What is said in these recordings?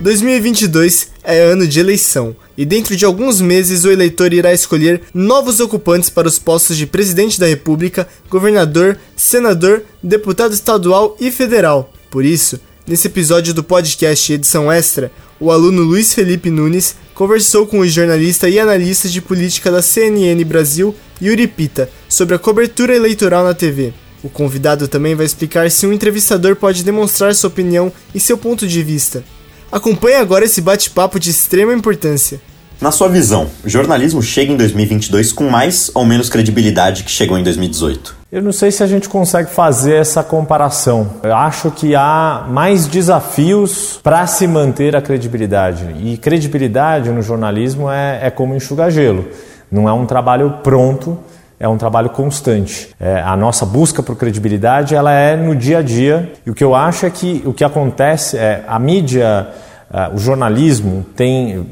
2022 é ano de eleição e dentro de alguns meses o eleitor irá escolher novos ocupantes para os postos de presidente da República, governador, senador, deputado estadual e federal. Por isso, nesse episódio do podcast Edição Extra, o aluno Luiz Felipe Nunes conversou com o jornalista e analista de política da CNN Brasil, Yuri Pita, sobre a cobertura eleitoral na TV. O convidado também vai explicar se um entrevistador pode demonstrar sua opinião e seu ponto de vista. Acompanhe agora esse bate-papo de extrema importância. Na sua visão, o jornalismo chega em 2022 com mais ou menos credibilidade que chegou em 2018? Eu não sei se a gente consegue fazer essa comparação. Eu acho que há mais desafios para se manter a credibilidade. E credibilidade no jornalismo é, é como enxugar gelo. Não é um trabalho pronto, é um trabalho constante. É, a nossa busca por credibilidade ela é no dia a dia. E o que eu acho é que o que acontece é a mídia Uh, o jornalismo tem,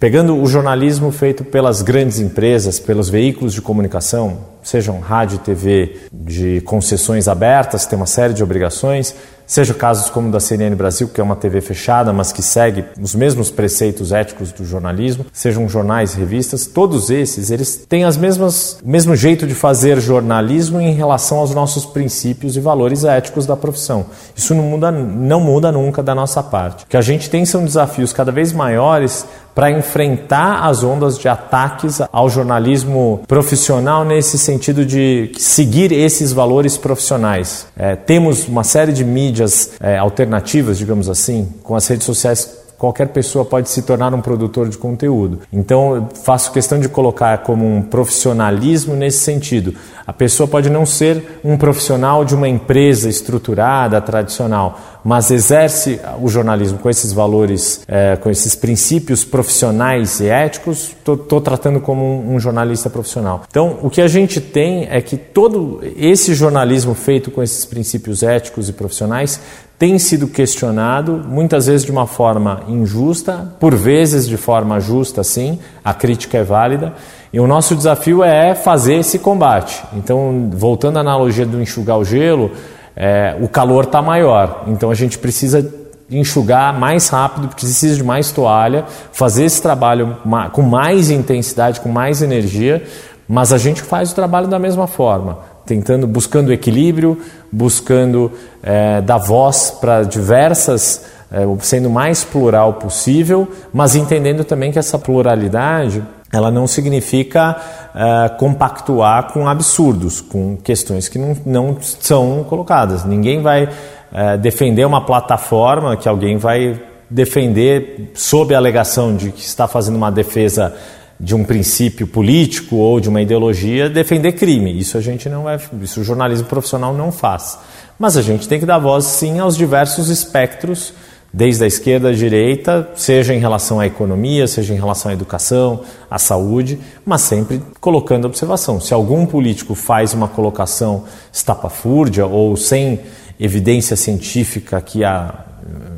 pegando o jornalismo feito pelas grandes empresas, pelos veículos de comunicação, sejam rádio TV de concessões abertas, tem uma série de obrigações, seja casos como da CNN Brasil, que é uma TV fechada, mas que segue os mesmos preceitos éticos do jornalismo, sejam jornais, revistas, todos esses, eles têm as mesmas, o mesmo jeito de fazer jornalismo em relação aos nossos princípios e valores éticos da profissão. Isso não muda, não muda nunca da nossa parte. O que a gente tem são desafios cada vez maiores para enfrentar as ondas de ataques ao jornalismo profissional nesse sentido de seguir esses valores profissionais. É, temos uma série de mídias é, alternativas, digamos assim, com as redes sociais qualquer pessoa pode se tornar um produtor de conteúdo. Então, faço questão de colocar como um profissionalismo nesse sentido. A pessoa pode não ser um profissional de uma empresa estruturada, tradicional, mas exerce o jornalismo com esses valores, é, com esses princípios profissionais e éticos, estou tratando como um, um jornalista profissional. Então, o que a gente tem é que todo esse jornalismo feito com esses princípios éticos e profissionais tem sido questionado, muitas vezes de uma forma injusta, por vezes de forma justa, sim, a crítica é válida. E o nosso desafio é fazer esse combate. Então, voltando à analogia do enxugar o gelo, é, o calor está maior. Então, a gente precisa enxugar mais rápido, precisa de mais toalha, fazer esse trabalho com mais intensidade, com mais energia, mas a gente faz o trabalho da mesma forma tentando, buscando equilíbrio, buscando é, dar voz para diversas, é, sendo mais plural possível, mas entendendo também que essa pluralidade ela não significa é, compactuar com absurdos, com questões que não, não são colocadas. Ninguém vai é, defender uma plataforma que alguém vai defender sob a alegação de que está fazendo uma defesa de um princípio político ou de uma ideologia defender crime. Isso a gente não vai, isso o jornalismo profissional não faz. Mas a gente tem que dar voz sim aos diversos espectros, desde a esquerda à direita, seja em relação à economia, seja em relação à educação, à saúde, mas sempre colocando observação. Se algum político faz uma colocação estapafúrdia ou sem evidência científica que a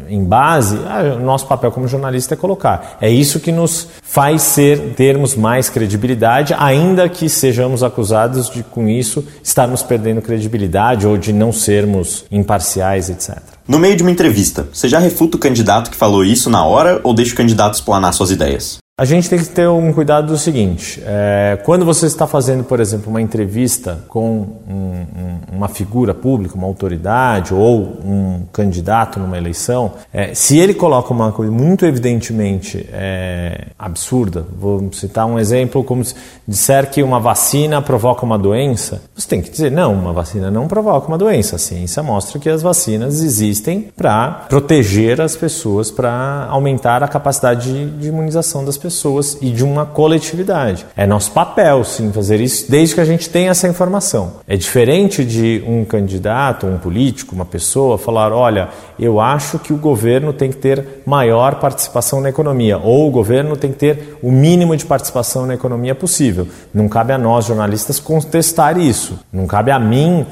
em base, ah, o nosso papel como jornalista é colocar. É isso que nos faz ser, termos mais credibilidade, ainda que sejamos acusados de, com isso, estarmos perdendo credibilidade ou de não sermos imparciais, etc. No meio de uma entrevista, você já refuta o candidato que falou isso na hora ou deixa o candidato explanar suas ideias? A gente tem que ter um cuidado do seguinte: é, quando você está fazendo, por exemplo, uma entrevista com um, um, uma figura pública, uma autoridade ou um candidato numa eleição, é, se ele coloca uma coisa muito evidentemente é, absurda, vou citar um exemplo como se disser que uma vacina provoca uma doença, você tem que dizer não, uma vacina não provoca uma doença. A ciência mostra que as vacinas existem para proteger as pessoas, para aumentar a capacidade de, de imunização das pessoas pessoas e de uma coletividade. É nosso papel, sim, fazer isso desde que a gente tenha essa informação. É diferente de um candidato, um político, uma pessoa falar: olha, eu acho que o governo tem que ter maior participação na economia, ou o governo tem que ter o mínimo de participação na economia possível. Não cabe a nós, jornalistas, contestar isso. Não cabe a mim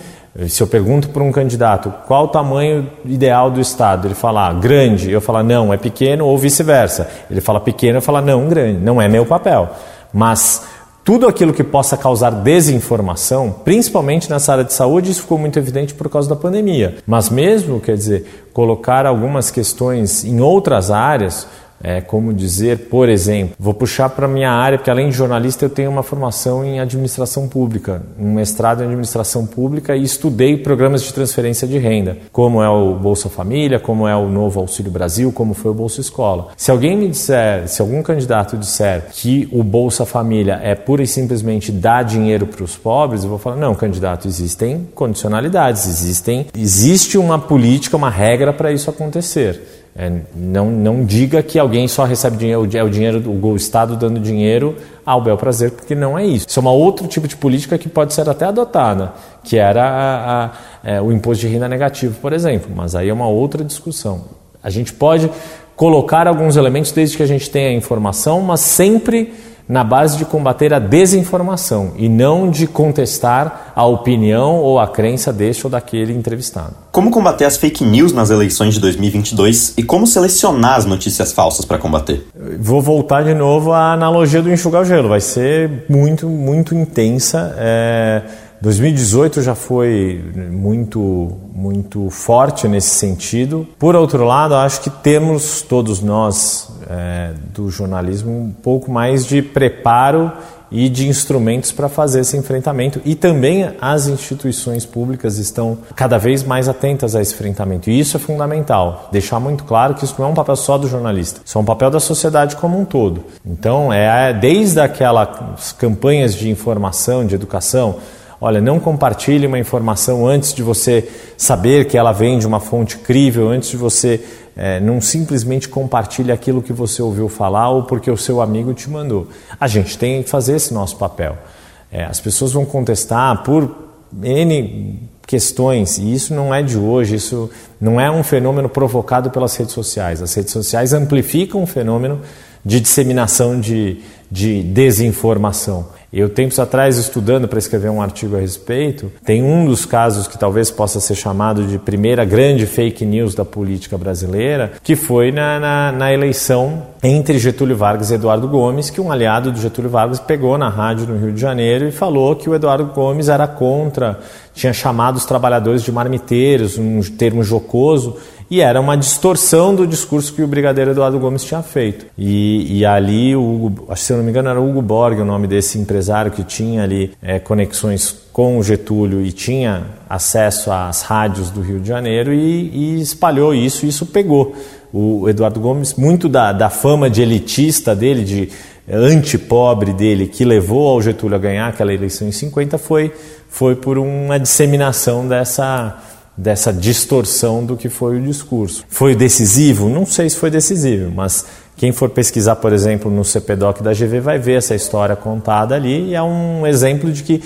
se eu pergunto para um candidato qual o tamanho ideal do Estado, ele fala ah, grande, eu falo não, é pequeno, ou vice-versa. Ele fala pequeno, eu falo não, grande. Não é meu papel. Mas tudo aquilo que possa causar desinformação, principalmente nessa área de saúde, isso ficou muito evidente por causa da pandemia. Mas mesmo, quer dizer, colocar algumas questões em outras áreas, é, como dizer, por exemplo, vou puxar para a minha área, porque além de jornalista eu tenho uma formação em administração pública, um mestrado em administração pública e estudei programas de transferência de renda, como é o Bolsa Família, como é o Novo Auxílio Brasil, como foi o Bolsa Escola. Se alguém me disser, se algum candidato disser que o Bolsa Família é pura e simplesmente dar dinheiro para os pobres, eu vou falar, não, candidato, existem condicionalidades, existem, existe uma política, uma regra para isso acontecer. É, não, não diga que alguém só recebe dinheiro, é o dinheiro, o Estado dando dinheiro ao bel prazer, porque não é isso. Isso é um outro tipo de política que pode ser até adotada, que era a, a, é, o imposto de renda negativo, por exemplo, mas aí é uma outra discussão. A gente pode colocar alguns elementos desde que a gente tenha informação, mas sempre na base de combater a desinformação e não de contestar a opinião ou a crença deste ou daquele entrevistado. Como combater as fake news nas eleições de 2022 e como selecionar as notícias falsas para combater? Vou voltar de novo à analogia do enxugar gelo. Vai ser muito, muito intensa. É... 2018 já foi muito muito forte nesse sentido. Por outro lado, acho que temos todos nós é, do jornalismo um pouco mais de preparo e de instrumentos para fazer esse enfrentamento. E também as instituições públicas estão cada vez mais atentas a esse enfrentamento. E isso é fundamental. Deixar muito claro que isso não é um papel só do jornalista, isso é um papel da sociedade como um todo. Então, é desde aquelas campanhas de informação, de educação, Olha, não compartilhe uma informação antes de você saber que ela vem de uma fonte crível, antes de você é, não simplesmente compartilhe aquilo que você ouviu falar ou porque o seu amigo te mandou. A gente tem que fazer esse nosso papel. É, as pessoas vão contestar por N questões, e isso não é de hoje, isso não é um fenômeno provocado pelas redes sociais. As redes sociais amplificam o fenômeno de disseminação de, de desinformação. Eu, tempos atrás, estudando para escrever um artigo a respeito, tem um dos casos que talvez possa ser chamado de primeira grande fake news da política brasileira, que foi na, na, na eleição entre Getúlio Vargas e Eduardo Gomes, que um aliado do Getúlio Vargas pegou na rádio no Rio de Janeiro e falou que o Eduardo Gomes era contra, tinha chamado os trabalhadores de marmiteiros, um termo jocoso, e era uma distorção do discurso que o brigadeiro Eduardo Gomes tinha feito. E, e ali, o, se eu não me engano, era Hugo Borg o nome desse empresário que tinha ali é, conexões com o Getúlio e tinha acesso às rádios do Rio de Janeiro e, e espalhou isso, e isso pegou. O Eduardo Gomes, muito da, da fama de elitista dele, de antipobre dele, que levou ao Getúlio a ganhar aquela eleição em 50, foi, foi por uma disseminação dessa dessa distorção do que foi o discurso. Foi decisivo? Não sei se foi decisivo, mas quem for pesquisar, por exemplo, no CPDOC da GV vai ver essa história contada ali e é um exemplo de que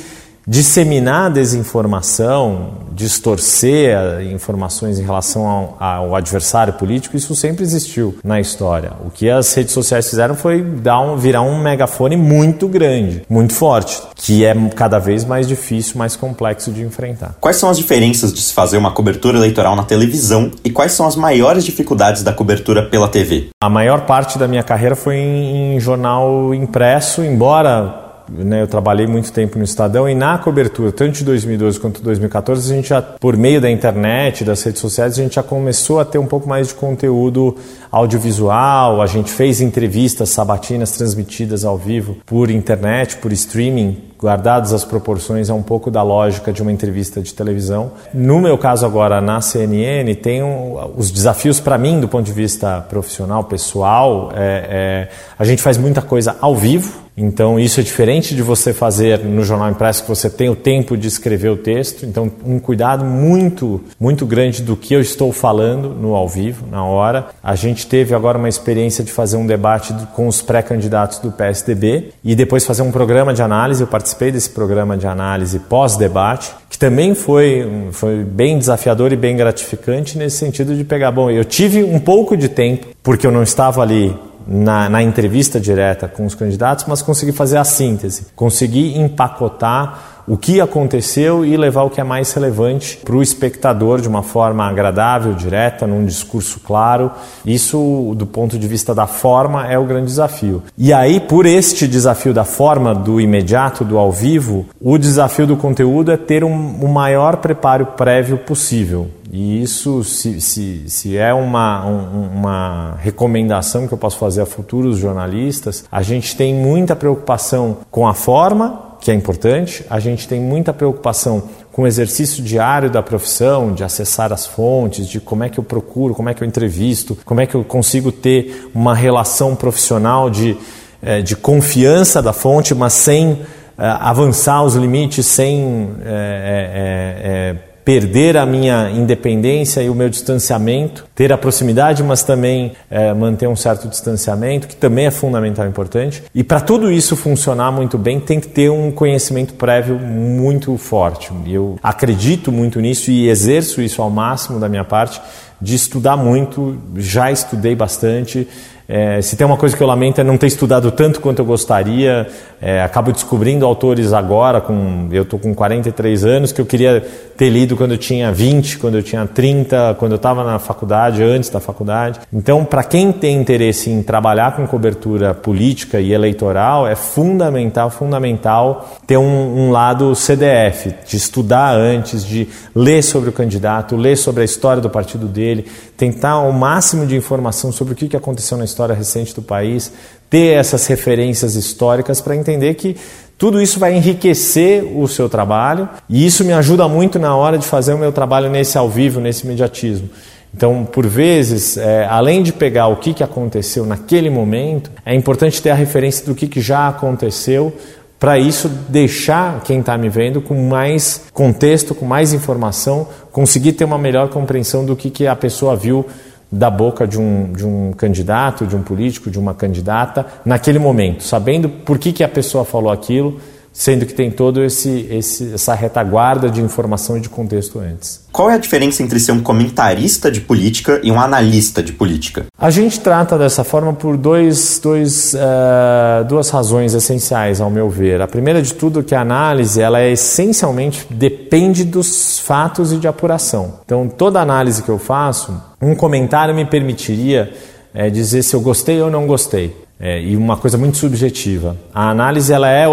disseminar desinformação, distorcer informações em relação ao, ao, adversário político, isso sempre existiu na história. O que as redes sociais fizeram foi dar um, virar um megafone muito grande, muito forte, que é cada vez mais difícil, mais complexo de enfrentar. Quais são as diferenças de se fazer uma cobertura eleitoral na televisão e quais são as maiores dificuldades da cobertura pela TV? A maior parte da minha carreira foi em, em jornal impresso, embora né, eu trabalhei muito tempo no Estadão e na cobertura, tanto de 2012 quanto de 2014, a gente já, por meio da internet, das redes sociais, a gente já começou a ter um pouco mais de conteúdo audiovisual, a gente fez entrevistas sabatinas transmitidas ao vivo por internet, por streaming, guardadas as proporções, é um pouco da lógica de uma entrevista de televisão. No meu caso agora na CNN, tem um, os desafios para mim do ponto de vista profissional, pessoal, é, é, a gente faz muita coisa ao vivo, Então, isso é diferente de você fazer no jornal impresso, que você tem o tempo de escrever o texto. Então, um cuidado muito, muito grande do que eu estou falando no ao vivo, na hora. A gente teve agora uma experiência de fazer um debate com os pré-candidatos do PSDB e depois fazer um programa de análise. Eu participei desse programa de análise pós-debate, que também foi, foi bem desafiador e bem gratificante nesse sentido de pegar. Bom, eu tive um pouco de tempo, porque eu não estava ali na, na, entrevista direta com os candidatos, mas consegui fazer a síntese, consegui empacotar o que aconteceu e levar o que é mais relevante para o espectador de uma forma agradável, direta, num discurso claro. Isso, do ponto de vista da forma, é o grande desafio. E aí, por este desafio da forma, do imediato, do ao vivo, o desafio do conteúdo é ter um, o maior preparo prévio possível. E isso, se, se, se é uma, um, uma recomendação que eu posso fazer a futuros jornalistas, a gente tem muita preocupação com a forma, que é importante, a gente tem muita preocupação com o exercício diário da profissão, de acessar as fontes, de como é que eu procuro, como é que eu entrevisto, como é que eu consigo ter uma relação profissional de, eh, de confiança da fonte, mas sem uh, avançar os limites, sem. É, é, perder a minha independência e o meu distanciamento, ter a proximidade, mas também é, manter um certo distanciamento, que também é fundamental e importante. E para tudo isso funcionar muito bem, tem que ter um conhecimento prévio muito forte. Eu acredito muito nisso e exerço isso ao máximo da minha parte, de estudar muito, já estudei bastante. É, se tem uma coisa que eu lamento é não ter estudado tanto quanto eu gostaria. É, acabo descobrindo autores agora, com, eu estou com 43 anos, que eu queria ter lido quando eu tinha 20, quando eu tinha 30, quando eu estava na faculdade, antes da faculdade. Então, para quem tem interesse em trabalhar com cobertura política e eleitoral, é fundamental, fundamental ter um, um lado CDF, de estudar antes, de ler sobre o candidato, ler sobre a história do partido dele, tentar o máximo de informação sobre o que aconteceu na história recente do país, ter essas referências históricas para entender que tudo isso vai enriquecer o seu trabalho e isso me ajuda muito na hora de fazer o meu trabalho nesse ao vivo, nesse imediatismo. Então, por vezes, é, além de pegar o que, que aconteceu naquele momento, é importante ter a referência do que, que já aconteceu, para isso deixar quem está me vendo com mais contexto, com mais informação, conseguir ter uma melhor compreensão do que, que a pessoa viu da boca de um, de um candidato, de um político, de uma candidata, naquele momento, sabendo por que, que a pessoa falou aquilo, sendo que tem todo esse, esse essa retaguarda de informação e de contexto antes. Qual é a diferença entre ser um comentarista de política e um analista de política? A gente trata dessa forma por dois, dois, uh, duas razões essenciais, ao meu ver. A primeira de tudo é que a análise ela é essencialmente depende dos fatos e de apuração. Então, toda análise que eu faço, um comentário me permitiria é, dizer se eu gostei ou não gostei. É, e uma coisa muito subjetiva. A análise ela é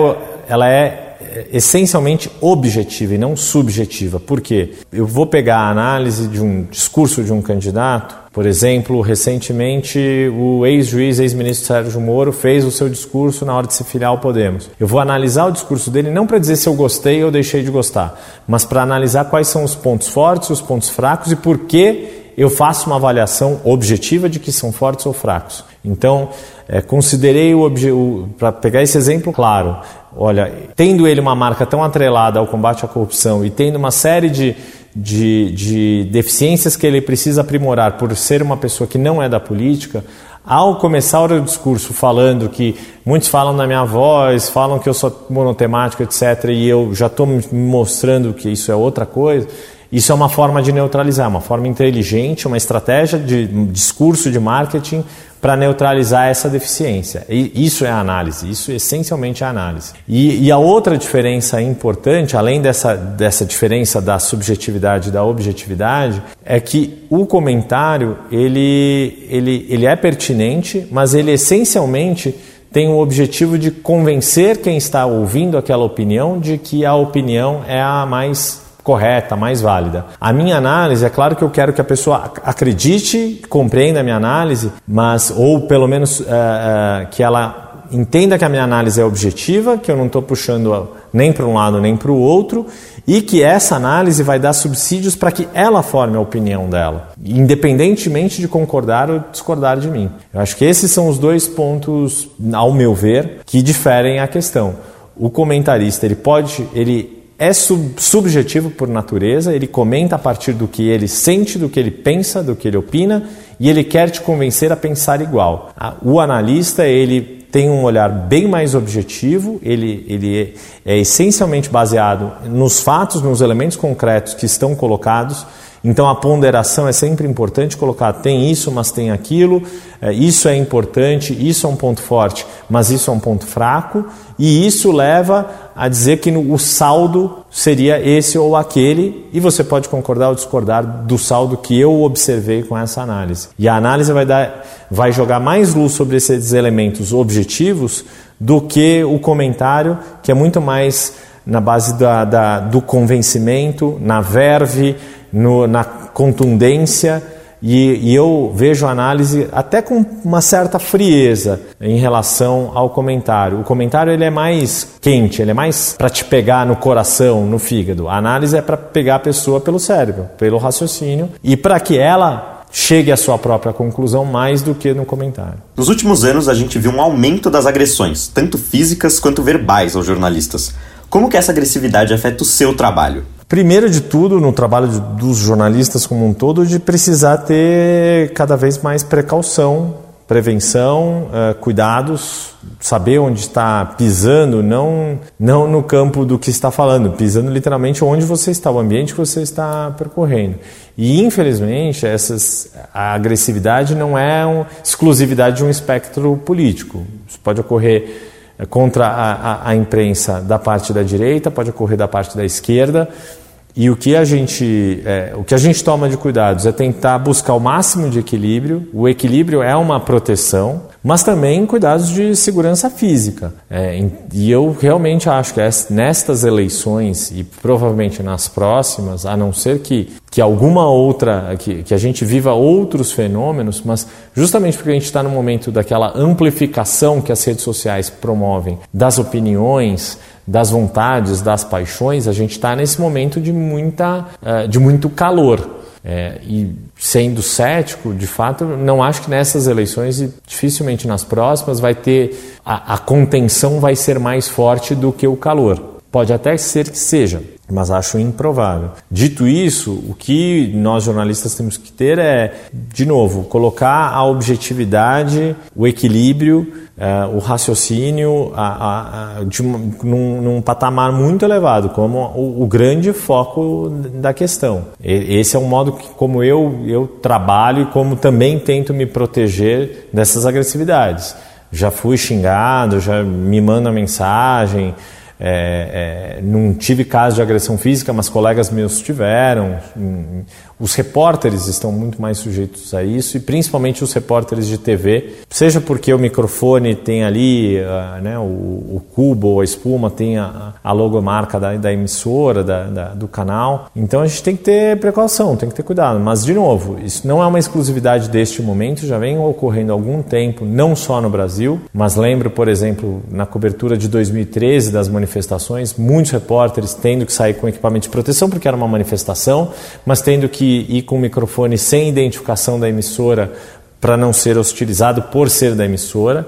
ela é, é essencialmente objetiva e não subjetiva. Por quê? Eu vou pegar a análise de um discurso de um candidato, por exemplo, recentemente o ex-juiz, ex-ministro Sérgio Moro fez o seu discurso na hora de se filiar ao Podemos. Eu vou analisar o discurso dele não para dizer se eu gostei ou deixei de gostar, mas para analisar quais são os pontos fortes, os pontos fracos e por que eu faço uma avaliação objetiva de que são fortes ou fracos. Então, é, considerei o, o para pegar esse exemplo claro, olha, tendo ele uma marca tão atrelada ao combate à corrupção e tendo uma série de, de, de deficiências que ele precisa aprimorar por ser uma pessoa que não é da política, ao começar o discurso falando que muitos falam na minha voz, falam que eu sou monotemático, etc., e eu já estou mostrando que isso é outra coisa, isso é uma forma de neutralizar, uma forma inteligente, uma estratégia de discurso de marketing para neutralizar essa deficiência. E isso é a análise, isso essencialmente é a análise. E, e, a outra diferença importante, além dessa, dessa diferença da subjetividade e da objetividade, é que o comentário ele, ele, ele é pertinente, mas ele essencialmente tem o objetivo de convencer quem está ouvindo aquela opinião de que a opinião é a mais correta, mais válida. A minha análise, é claro que eu quero que a pessoa acredite, compreenda a minha análise, mas ou pelo menos uh, uh, que ela entenda que a minha análise é objetiva, que eu não estou puxando nem para um lado nem para o outro e que essa análise vai dar subsídios para que ela forme a opinião dela, independentemente de concordar ou discordar de mim. Eu acho que esses são os dois pontos, ao meu ver, que diferem a questão. O comentarista ele pode, ele é sub subjetivo por natureza, ele comenta a partir do que ele sente, do que ele pensa, do que ele opina e ele quer te convencer a pensar igual. O analista, ele tem um olhar bem mais objetivo, ele, ele é, é essencialmente baseado nos fatos, nos elementos concretos que estão colocados então a ponderação é sempre importante colocar tem isso, mas tem aquilo, é, isso é importante, isso é um ponto forte, mas isso é um ponto fraco, e isso leva a dizer que o saldo seria esse ou aquele, e você pode concordar ou discordar do saldo que eu observei com essa análise. E a análise vai, dar, vai jogar mais luz sobre esses elementos objetivos do que o comentário, que é muito mais na base da, da do convencimento, na verve, no, na contundência e, e, eu vejo a análise até com uma certa frieza em relação ao comentário. O comentário ele é mais quente, ele é mais para te pegar no coração, no fígado. A análise é para pegar a pessoa pelo cérebro, pelo raciocínio e para que ela chegue à sua própria conclusão mais do que no comentário. Nos últimos anos a gente viu um aumento das agressões, tanto físicas quanto verbais aos jornalistas. Como que essa agressividade afeta o seu trabalho? Primeiro de tudo, no trabalho dos jornalistas como um todo, de precisar ter cada vez mais precaução, prevenção, uh, cuidados, saber onde está pisando, não, não no campo do que está falando, pisando literalmente onde você está, o ambiente que você está percorrendo. E infelizmente essas, a agressividade não é uma exclusividade de um espectro político. Isso pode ocorrer eh, contra a, a, a imprensa da parte da direita, pode ocorrer da parte da esquerda. E o que a gente, é, o que a gente toma de cuidados é tentar buscar o máximo de equilíbrio. O equilíbrio é uma proteção, mas também cuidados de segurança física. É, e eu realmente acho que nestas eleições e provavelmente nas próximas, a não ser que, que alguma outra, que, que a gente viva outros fenômenos, mas justamente porque a gente está no momento daquela amplificação que as redes sociais promovem das opiniões das vontades, das paixões, a gente está nesse momento de, muita, uh, de muito calor. É, e sendo cético, de fato, não acho que nessas eleições e dificilmente nas próximas vai ter a, a contenção vai ser mais forte do que o calor. Pode até ser que seja, mas acho improvável. Dito isso, o que nós jornalistas temos que ter é, de novo, colocar a objetividade, o equilíbrio, uh, o raciocínio a, a, a, de um, num, num, patamar muito elevado, como o, o, grande foco da questão. Esse é um modo que, como eu, eu trabalho e como também tento me proteger dessas agressividades. Já fui xingado, já me manda mensagem. É, é, não tive caso de agressão física, mas colegas meus tiveram. Os repórteres estão muito mais sujeitos a isso e principalmente os repórteres de TV, seja porque o microfone tem ali uh, né, o, o, cubo ou a espuma, tem a, a logomarca da, da emissora, da, da, do canal. Então a gente tem que ter precaução, tem que ter cuidado. Mas, de novo, isso não é uma exclusividade deste momento, já vem ocorrendo há algum tempo, não só no Brasil, mas lembro, por exemplo, na cobertura de 2013 das manifestações, muitos repórteres tendo que sair com equipamento de proteção porque era uma manifestação, mas tendo que ir com o microfone sem identificação da emissora para não ser hostilizado por ser da emissora.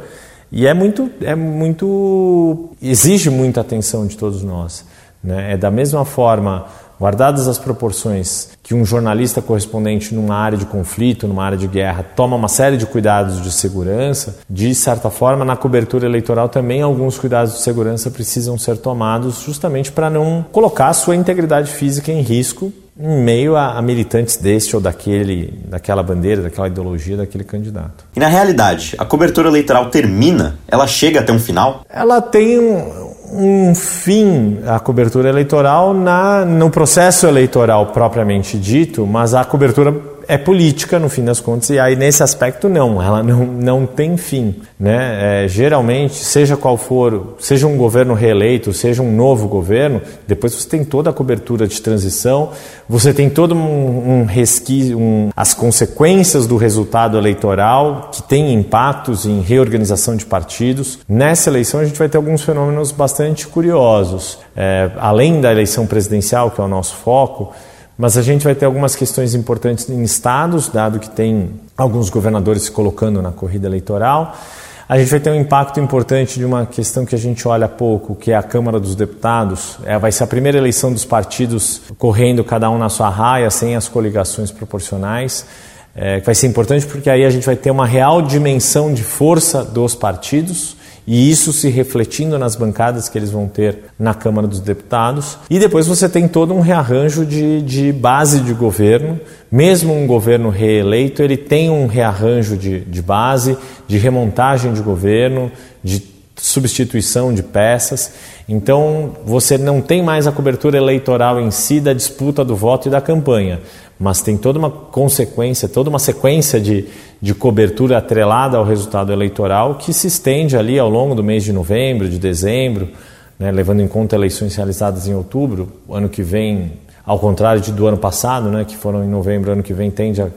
E é muito, é muito, exige muita atenção de todos nós. Né? É da mesma forma, guardadas as proporções, que um jornalista correspondente numa área de conflito, numa área de guerra, toma uma série de cuidados de segurança, de certa forma, na cobertura eleitoral também alguns cuidados de segurança precisam ser tomados justamente para não colocar a sua integridade física em risco em meio a, a, militantes deste ou daquele, daquela bandeira, daquela ideologia, daquele candidato. E na realidade, a cobertura eleitoral termina? Ela chega até um final? Ela tem um, um fim, a cobertura eleitoral, na, no processo eleitoral propriamente dito, mas a cobertura é política no fim das contas e aí nesse aspecto não, ela não, não tem fim, né? É, geralmente, seja qual for, seja um governo reeleito, seja um novo governo, depois você tem toda a cobertura de transição, você tem todo um, um resquício, um, as consequências do resultado eleitoral que tem impactos em reorganização de partidos. Nessa eleição a gente vai ter alguns fenômenos bastante curiosos, é, além da eleição presidencial que é o nosso foco. Mas a gente vai ter algumas questões importantes em estados, dado que tem alguns governadores se colocando na corrida eleitoral. A gente vai ter um impacto importante de uma questão que a gente olha pouco, que é a Câmara dos Deputados. É, vai ser a primeira eleição dos partidos correndo cada um na sua raia, sem as coligações proporcionais. É, vai ser importante porque aí a gente vai ter uma real dimensão de força dos partidos e isso se refletindo nas bancadas que eles vão ter na Câmara dos Deputados. E depois você tem todo um rearranjo de, de base de governo. Mesmo um governo reeleito, ele tem um rearranjo de, de base, de remontagem de governo, de substituição de peças. Então você não tem mais a cobertura eleitoral em si da disputa do voto e da campanha mas tem toda uma consequência, toda uma sequência de, de cobertura atrelada ao resultado eleitoral que se estende ali ao longo do mês de novembro, de dezembro, né, levando em conta eleições realizadas em outubro, ano que vem, ao contrário de, do ano passado, né, que foram em novembro, ano que vem tende a,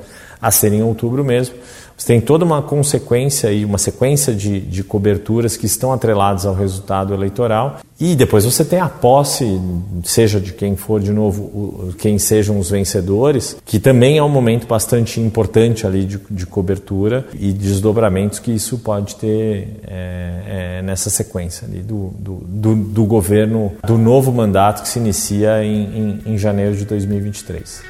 a ser em outubro mesmo. Você tem toda uma consequência e uma sequência de, de coberturas que estão atreladas ao resultado eleitoral. E depois você tem a posse, seja de quem for de novo, quem sejam os vencedores, que também é um momento bastante importante ali de, de cobertura e desdobramentos que isso pode ter é, é, nessa sequência ali do, do, do, do, governo, do novo mandato que se inicia em, em, em janeiro de 2023.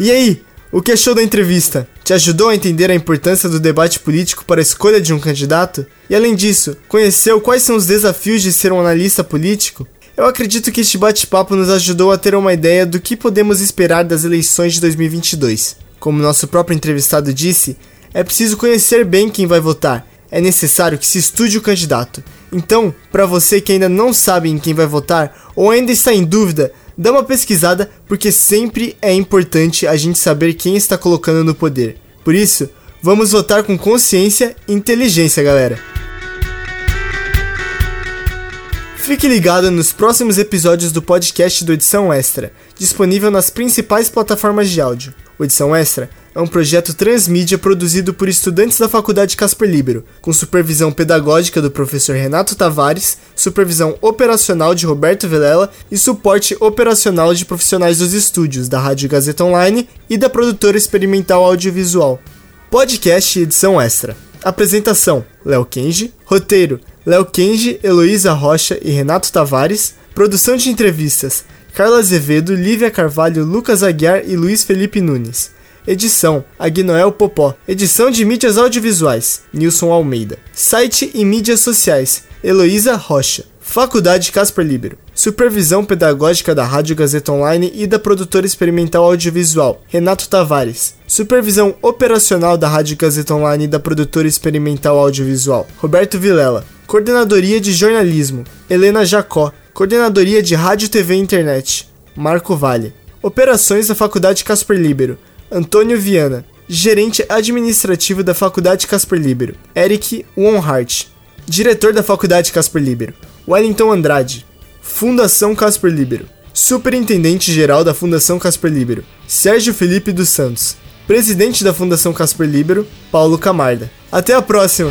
E aí, o que achou da entrevista? Te ajudou a entender a importância do debate político para a escolha de um candidato? E além disso, conheceu quais são os desafios de ser um analista político? Eu acredito que este bate-papo nos ajudou a ter uma ideia do que podemos esperar das eleições de 2022. Como nosso próprio entrevistado disse, é preciso conhecer bem quem vai votar. É necessário que se estude o candidato. Então, para você que ainda não sabe em quem vai votar ou ainda está em dúvida, dá uma pesquisada porque sempre é importante a gente saber quem está colocando no poder. Por isso, vamos votar com consciência e inteligência, galera. Fique ligado nos próximos episódios do podcast do Edição Extra, disponível nas principais plataformas de áudio. O Edição Extra é um projeto transmídia produzido por estudantes da Faculdade Casper Libero, com supervisão pedagógica do professor Renato Tavares, supervisão operacional de Roberto Vilela e suporte operacional de profissionais dos estúdios da Rádio Gazeta Online e da produtora experimental audiovisual. Podcast edição extra. Apresentação: Léo Kenji. Roteiro: Léo Kenji, Heloísa Rocha e Renato Tavares. Produção de entrevistas: Carla Azevedo, Lívia Carvalho, Lucas Aguiar e Luiz Felipe Nunes. Edição: Agnoel Popó. Edição de mídias audiovisuais: Nilson Almeida. Site e mídias sociais: Heloísa Rocha. Faculdade Casper Libero. Supervisão pedagógica da Rádio Gazeta Online e da produtora experimental audiovisual, Renato Tavares. Supervisão operacional da Rádio Gazeta Online e da produtora experimental audiovisual, Roberto Vilela. Coordenadoria de jornalismo, Helena Jacó. Coordenadoria de Rádio, TV e Internet, Marco Vale. Operações da Faculdade Casper Libero, Antônio Viana, gerente administrativo da Faculdade Casper Libero, Eric Wonhart, diretor da Faculdade Casper Libero, Wellington Andrade, Fundação Casper Libero, superintendente geral da Fundação Casper Libero, Sérgio Felipe dos Santos, presidente da Fundação Casper Libero, Paulo Camarda. Até a próxima!